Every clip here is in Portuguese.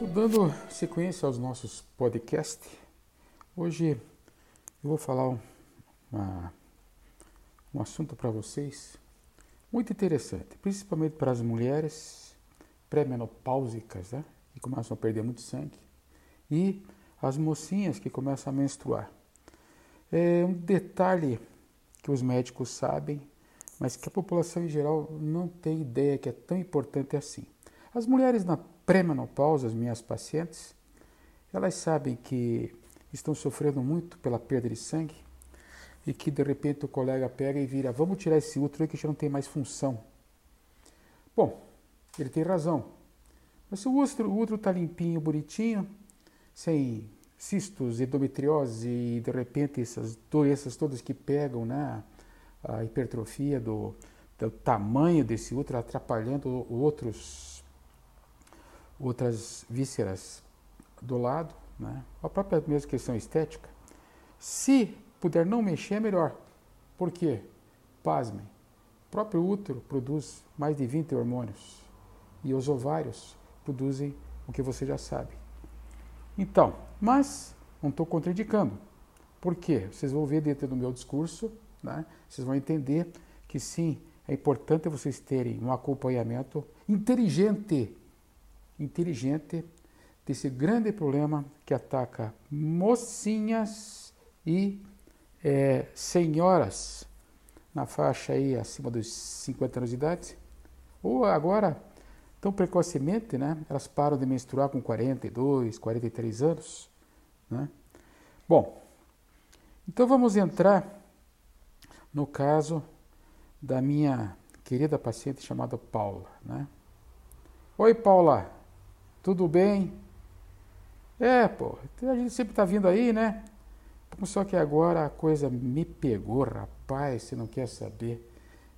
Dando sequência aos nossos podcasts. Hoje eu vou falar uma, um assunto para vocês muito interessante, principalmente para as mulheres pré-menopáusicas, né? que começam a perder muito sangue, e as mocinhas que começam a menstruar. É um detalhe que os médicos sabem, mas que a população em geral não tem ideia que é tão importante assim. As mulheres na pré-menopausa, as minhas pacientes, elas sabem que estão sofrendo muito pela perda de sangue e que de repente o colega pega e vira: vamos tirar esse útero que já não tem mais função. Bom, ele tem razão. Mas se o útero está limpinho, bonitinho, sem cistos, endometriose e de repente essas doenças todas que pegam né, a hipertrofia do, do tamanho desse útero, atrapalhando outros, outras vísceras do lado, né, a própria mesma questão estética. Se puder não mexer, é melhor. Por quê? Pasmem. O próprio útero produz mais de 20 hormônios e os ovários produzem o que você já sabe. Então, mas não estou contraindicando. Por quê? Vocês vão ver dentro do meu discurso, né? vocês vão entender que sim, é importante vocês terem um acompanhamento inteligente, inteligente desse grande problema que ataca mocinhas e é, senhoras na faixa aí acima dos 50 anos de idade, ou agora, tão precocemente, né, elas param de menstruar com 42, 43 anos. Né? Bom, então vamos entrar no caso da minha querida paciente chamada Paula. Né? Oi, Paula, tudo bem? É, pô, a gente sempre está vindo aí, né? Só que agora a coisa me pegou, rapaz, você não quer saber.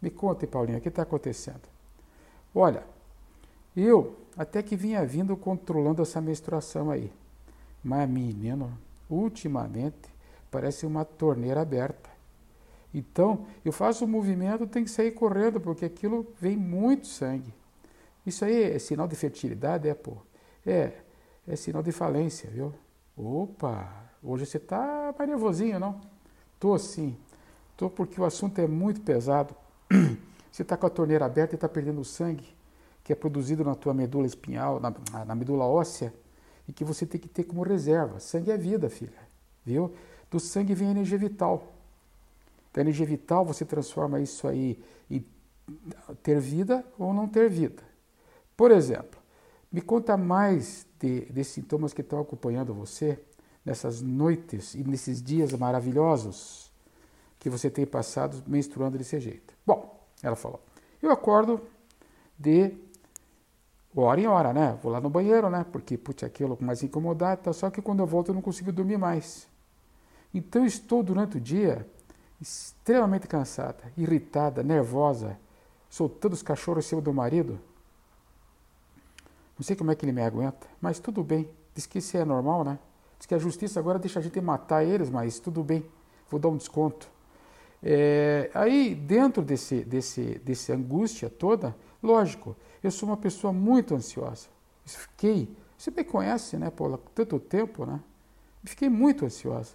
Me conta, Paulinho, o que está acontecendo? Olha, eu até que vinha vindo controlando essa menstruação aí. Mas, menino, ultimamente parece uma torneira aberta. Então, eu faço um movimento, tem que sair correndo, porque aquilo vem muito sangue. Isso aí é sinal de fertilidade, é, pô? É, é sinal de falência, viu? Opa, Hoje você está mais nervosinho, não? Estou sim. Estou porque o assunto é muito pesado. Você está com a torneira aberta e está perdendo sangue que é produzido na tua medula espinhal, na, na, medula óssea, e que você tem que ter como reserva. Sangue é vida, filha. Viu? Do sangue vem a energia vital. Da energia vital você transforma isso aí em ter vida ou não ter vida. Por exemplo, me conta mais de, de sintomas que estão acompanhando você nessas noites e nesses dias maravilhosos que você tem passado menstruando desse jeito? Bom, ela falou, eu acordo de hora em hora, né? Vou lá no banheiro, né? Porque, putz, aquilo mais incomodado, tá? só que quando eu volto eu não consigo dormir mais. Então estou durante o dia extremamente cansada, irritada, nervosa, soltando os cachorros em cima do marido. Não sei como é que ele me aguenta, mas tudo bem. Diz que isso é normal, né? Diz que a justiça agora deixa a gente matar eles, mas tudo bem, vou dar um desconto. É, aí, dentro desse, desse, desse angústia toda, lógico, eu sou uma pessoa muito ansiosa. Fiquei, você me conhece, né, por tanto tempo, né? Fiquei muito ansiosa,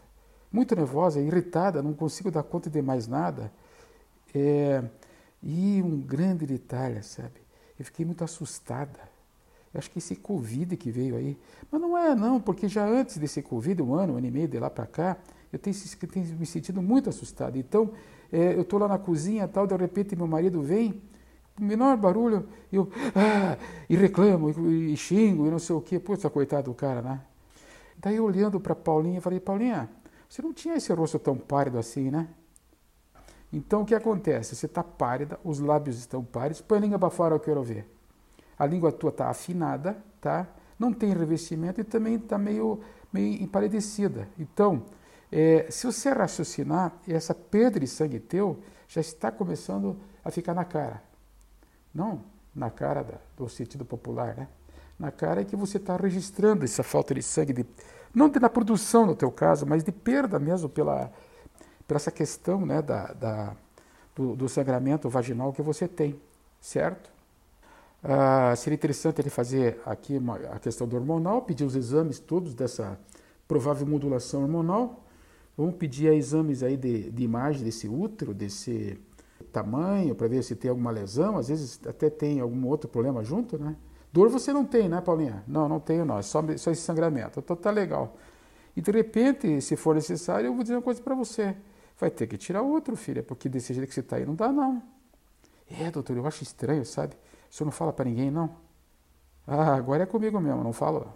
muito nervosa, irritada, não consigo dar conta de mais nada. É, e um grande detalhe, sabe? Eu fiquei muito assustada acho que esse Covid que veio aí. Mas não é, não, porque já antes desse Covid, um ano, um ano e meio de lá para cá, eu tenho, tenho, me sentido muito assustado. Então, é, eu estou lá na cozinha tal, de repente meu marido vem, o menor barulho, eu ah, e reclamo, e, e, xingo, e não sei o quê. Putz, coitado do cara, né? Daí, olhando para Paulinha, falei, Paulinha, você não tinha esse rosto tão pálido assim, né? Então, o que acontece? Você está pálida, os lábios estão pálidos, põe a língua para fora, eu quero ver a língua tua está afinada, tá? não tem revestimento e também está meio, meio emparedecida. Então, é, se você raciocinar, essa perda de sangue teu já está começando a ficar na cara. Não na cara da, do sentido popular, né? Na cara é que você está registrando essa falta de sangue, de, não de, na produção no teu caso, mas de perda mesmo pela, pela essa questão né, da, da do, do sangramento vaginal que você tem, certo? Ah, seria interessante ele fazer aqui uma, a questão do hormonal, pedir os exames todos dessa provável modulação hormonal. Vamos pedir exames aí de, de imagem desse útero, desse tamanho, para ver se tem alguma lesão. Às vezes até tem algum outro problema junto, né? Dor você não tem, né, Paulinha? Não, não tenho, não. É só, só esse sangramento. Então tá legal. E de repente, se for necessário, eu vou dizer uma coisa para você. Vai ter que tirar outro, filha, porque desse jeito que você está aí não dá, não. É, doutor, eu acho estranho, sabe? O senhor não fala para ninguém, não? Ah, agora é comigo mesmo, não falo.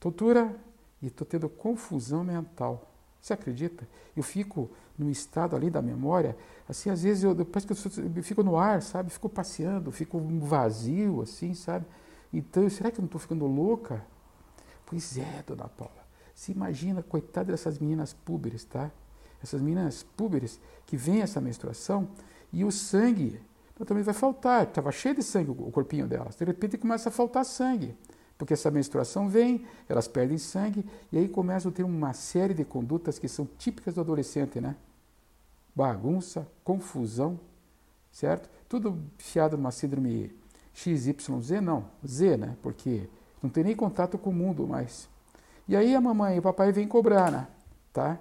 Doutora, e estou tendo confusão mental. Você acredita? Eu fico num estado ali da memória, assim, às vezes eu, parece que eu, eu fico no ar, sabe? Fico passeando, fico vazio, assim, sabe? Então, será que eu não estou ficando louca? Pois é, dona Paula. Se imagina, coitada dessas meninas púberes, tá? Essas meninas púberes que vêm essa menstruação e o sangue também vai faltar. Estava cheio de sangue o corpinho delas. De repente começa a faltar sangue. Porque essa menstruação vem, elas perdem sangue e aí começam a ter uma série de condutas que são típicas do adolescente, né? Bagunça, confusão, certo? Tudo fiado numa síndrome XYZ, não, Z, né? Porque não tem nem contato com o mundo mais. E aí a mamãe e o papai vêm cobrar, né? Tá?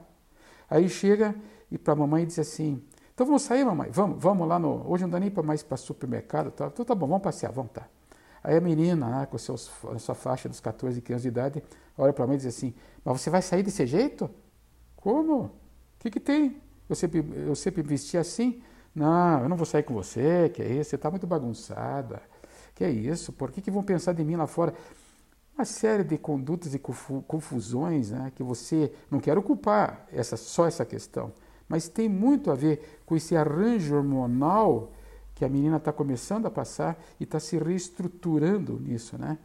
Aí chega e para a mamãe diz assim: Então vamos sair, mamãe? Vamos, vamos lá no. Hoje não dá nem para mais para supermercado. Tá? Então tá bom, vamos passear, vamos tá. Aí a menina, né, com seus, a sua faixa dos 14 anos de idade, olha para mãe e diz assim: Mas você vai sair desse jeito? Como? O que, que tem? Eu sempre, eu sempre vesti assim? Não, eu não vou sair com você, que é isso, você está muito bagunçada. Que é isso? Por que, que vão pensar de mim lá fora? Uma série de condutas e confusões né, que você não quero culpar essa, só essa questão, mas tem muito a ver com esse arranjo hormonal que a menina está começando a passar e está se reestruturando nisso, né?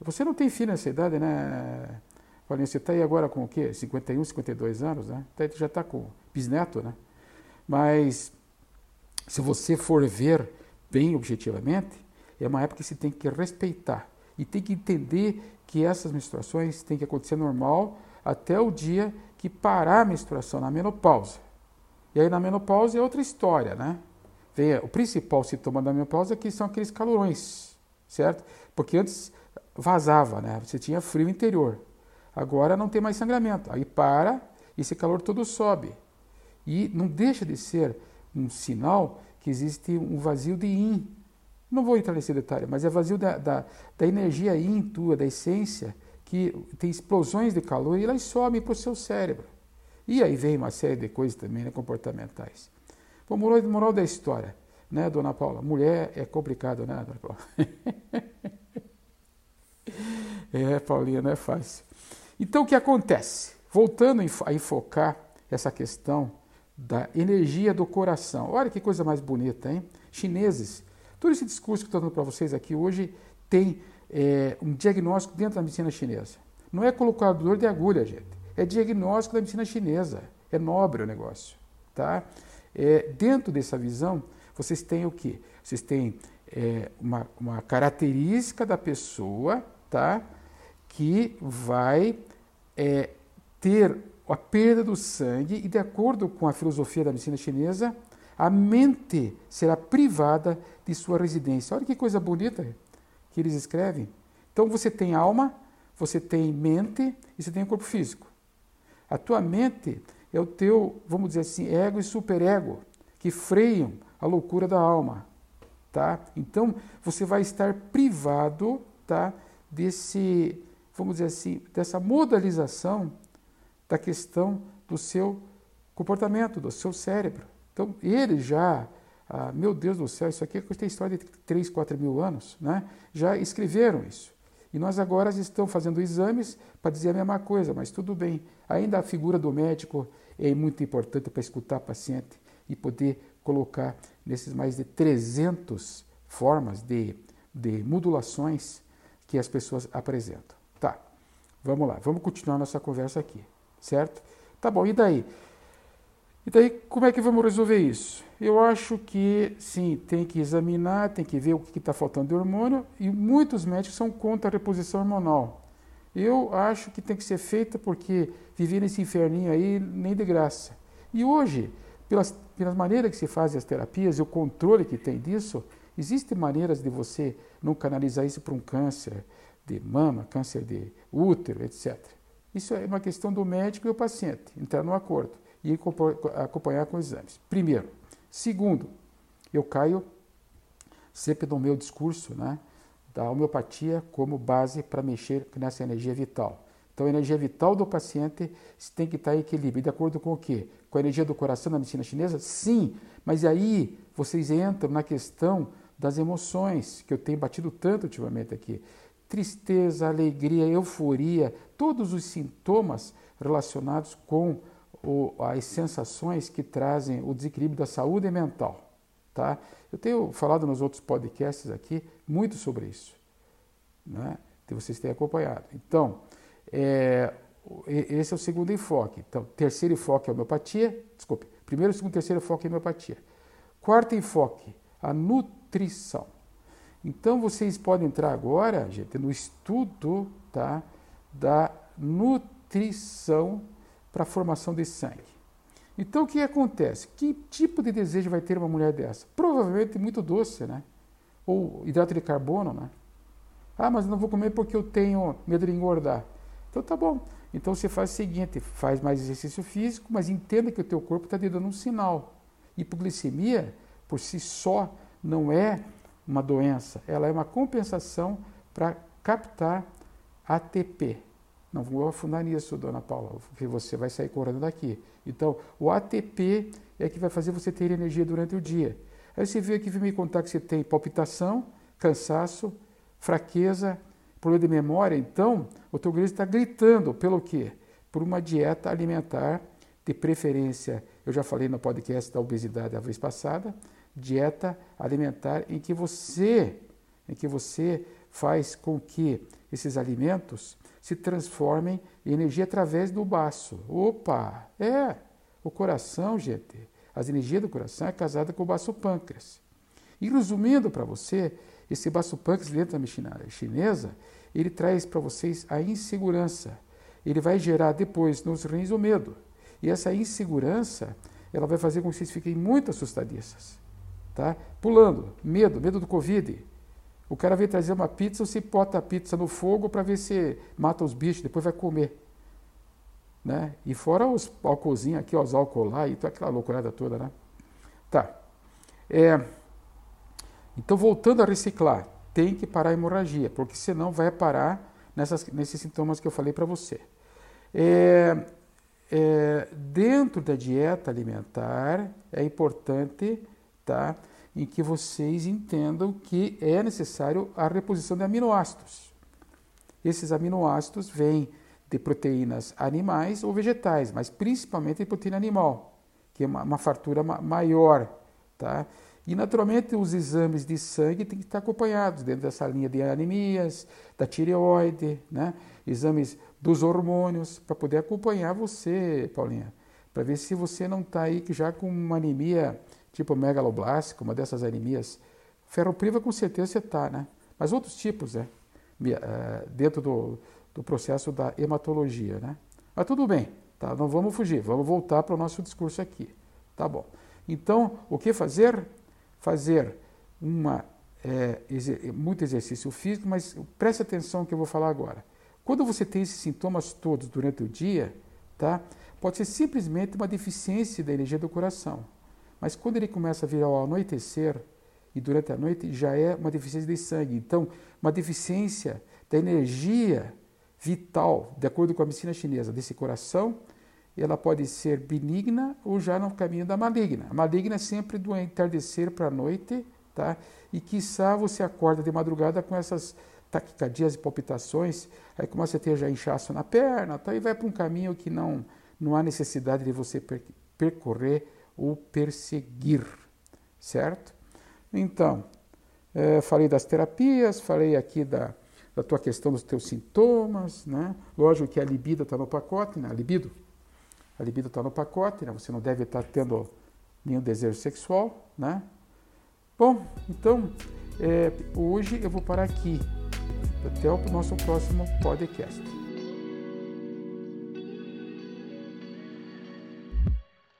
Você não tem filho nessa idade, né? Paulinho, você está aí agora com o quê? 51, 52 anos, né? Tá já está com bisneto, né? Mas se você for ver bem objetivamente, é uma época que se tem que respeitar e tem que entender que essas menstruações têm que acontecer normal até o dia que parar a menstruação, na menopausa. E aí na menopausa é outra história, né? O principal sintoma da menopausa é que são aqueles calorões, certo? Porque antes vazava, né? Você tinha frio interior. Agora não tem mais sangramento. Aí para e esse calor todo sobe. E não deixa de ser um sinal que existe um vazio de yin não vou entrar nesse detalhe, mas é vazio da, da, da energia in tua, da essência, que tem explosões de calor e elas sobem para o seu cérebro. E aí vem uma série de coisas também né, comportamentais. Bom, moral, moral da história, né, dona Paula? Mulher é complicado, né, dona Paula? é, Paulinha, não é fácil. Então, o que acontece? Voltando a enfocar essa questão da energia do coração. Olha que coisa mais bonita, hein? Chineses Todo esse discurso que estou dando para vocês aqui hoje tem é, um diagnóstico dentro da medicina chinesa. Não é colocador de agulha, gente. É diagnóstico da medicina chinesa. É nobre o negócio. Tá? É, dentro dessa visão, vocês têm o quê? Vocês têm é, uma, uma característica da pessoa tá? que vai é, ter a perda do sangue e, de acordo com a filosofia da medicina chinesa, a mente será privada de sua residência. Olha que coisa bonita que eles escrevem. Então você tem alma, você tem mente e você tem corpo físico. A tua mente é o teu, vamos dizer assim, ego e superego, que freiam a loucura da alma. Tá? Então você vai estar privado tá, desse, vamos dizer assim, dessa modalização da questão do seu comportamento, do seu cérebro. Então, eles já, ah, meu Deus do céu, isso aqui tem história de 3, 4 mil anos, né? já escreveram isso. E nós agora estamos fazendo exames para dizer a mesma coisa, mas tudo bem. Ainda a figura do médico é muito importante para escutar o paciente e poder colocar nesses mais de 300 formas de, de modulações que as pessoas apresentam. Tá, vamos lá, vamos continuar nossa conversa aqui, certo? Tá bom, e daí? E daí, como é que vamos resolver isso? Eu acho que, sim, tem que examinar, tem que ver o que está faltando de hormônio, e muitos médicos são contra a reposição hormonal. Eu acho que tem que ser feita porque viver nesse inferninho aí nem de graça. E hoje, pelas, pelas maneiras que se fazem as terapias e o controle que tem disso, Existem maneiras de você não canalizar isso para um câncer de mama, câncer de útero, etc. Isso é uma questão do médico e o paciente, entrar no acordo e acompanhar com exames. Primeiro. Segundo, eu caio sempre no meu discurso né, da homeopatia como base para mexer nessa energia vital. Então, a energia vital do paciente tem que estar em equilíbrio. De acordo com o quê? Com a energia do coração da medicina chinesa? Sim, mas aí vocês entram na questão das emoções, que eu tenho batido tanto ultimamente aqui. Tristeza, alegria, euforia, todos os sintomas relacionados com o, as sensações que trazem o desequilíbrio da saúde mental. Tá? Eu tenho falado nos outros podcasts aqui muito sobre isso, né? que vocês têm acompanhado. Então, é, esse é o segundo enfoque. Então, terceiro enfoque é a homeopatia. Desculpe. Primeiro, segundo, terceiro enfoque é a homeopatia. Quarto enfoque, a nutrição. Então, vocês podem entrar agora, gente, no estudo tá, da nutrição para a formação de sangue. Então, o que acontece? Que tipo de desejo vai ter uma mulher dessa? Provavelmente muito doce, né? Ou hidrato de carbono, né? Ah, mas não vou comer porque eu tenho medo de engordar. Então tá bom. Então você faz o seguinte, faz mais exercício físico, mas entenda que o teu corpo está te dando um sinal. Hipoglicemia, por si só, não é uma doença, ela é uma compensação para captar ATP. Não vou afundar nisso, dona Paula, porque você vai sair correndo daqui. Então, o ATP é que vai fazer você ter energia durante o dia. Aí você veio aqui me contar que você tem palpitação, cansaço, fraqueza, problema de memória, então o teu organismo está gritando pelo quê? Por uma dieta alimentar de preferência, eu já falei no podcast da obesidade a vez passada, dieta alimentar em que você, em que você faz com que esses alimentos se transformem em energia através do baço. Opa, é, o coração, gente, as energias do coração é casada com o baço pâncreas. E resumindo para você, esse baço pâncreas dentro da medicina chinesa, ele traz para vocês a insegurança. Ele vai gerar depois nos rins o medo. E essa insegurança, ela vai fazer com que vocês fiquem muito assustadiças. Tá? Pulando, medo, medo do Covid. O cara vem trazer uma pizza, você bota a pizza no fogo para ver se mata os bichos, depois vai comer. Né? E fora os álcoolzinhos aqui, os álcool lá e aquela loucurada toda, né? Tá. É, então, voltando a reciclar, tem que parar a hemorragia, porque senão vai parar nessas, nesses sintomas que eu falei para você. É, é, dentro da dieta alimentar, é importante tá, em que vocês entendam que é necessário a reposição de aminoácidos. Esses aminoácidos vêm de proteínas animais ou vegetais, mas principalmente de proteína animal, que é uma, uma fartura ma maior. Tá? E, naturalmente, os exames de sangue têm que estar acompanhados dentro dessa linha de anemias, da tireoide, né? exames dos hormônios, para poder acompanhar você, Paulinha, para ver se você não está aí já com uma anemia tipo megaloblástica, uma dessas anemias. Ferropriva, com certeza você está, né? Mas outros tipos, né? dentro do, do processo da hematologia, né? Mas tudo bem, tá? Não vamos fugir, vamos voltar para o nosso discurso aqui, tá bom? Então, o que fazer? fazer uma, é, muito exercício físico, mas preste atenção no que eu vou falar agora. Quando você tem esses sintomas todos durante o dia, tá? pode ser simplesmente uma deficiência da energia do coração. Mas quando ele começa a vir ao anoitecer e durante a noite, já é uma deficiência de sangue. Então, uma deficiência da energia vital, de acordo com a medicina chinesa, desse coração, ela pode ser benigna ou já no caminho da maligna. A maligna é sempre do entardecer para a noite, tá? E quiçá você acorda de madrugada com essas taquicardias e palpitações, aí começa a ter já inchaço na perna, tá? e vai para um caminho que não, não há necessidade de você percorrer ou perseguir, certo? Então, é, falei das terapias, falei aqui da, da tua questão dos teus sintomas, né? Lógico que a libido está no pacote, né? A libido a libido está no pacote, né? você não deve estar tendo nenhum desejo sexual, né? Bom, então é, hoje eu vou parar aqui. Até o nosso próximo podcast.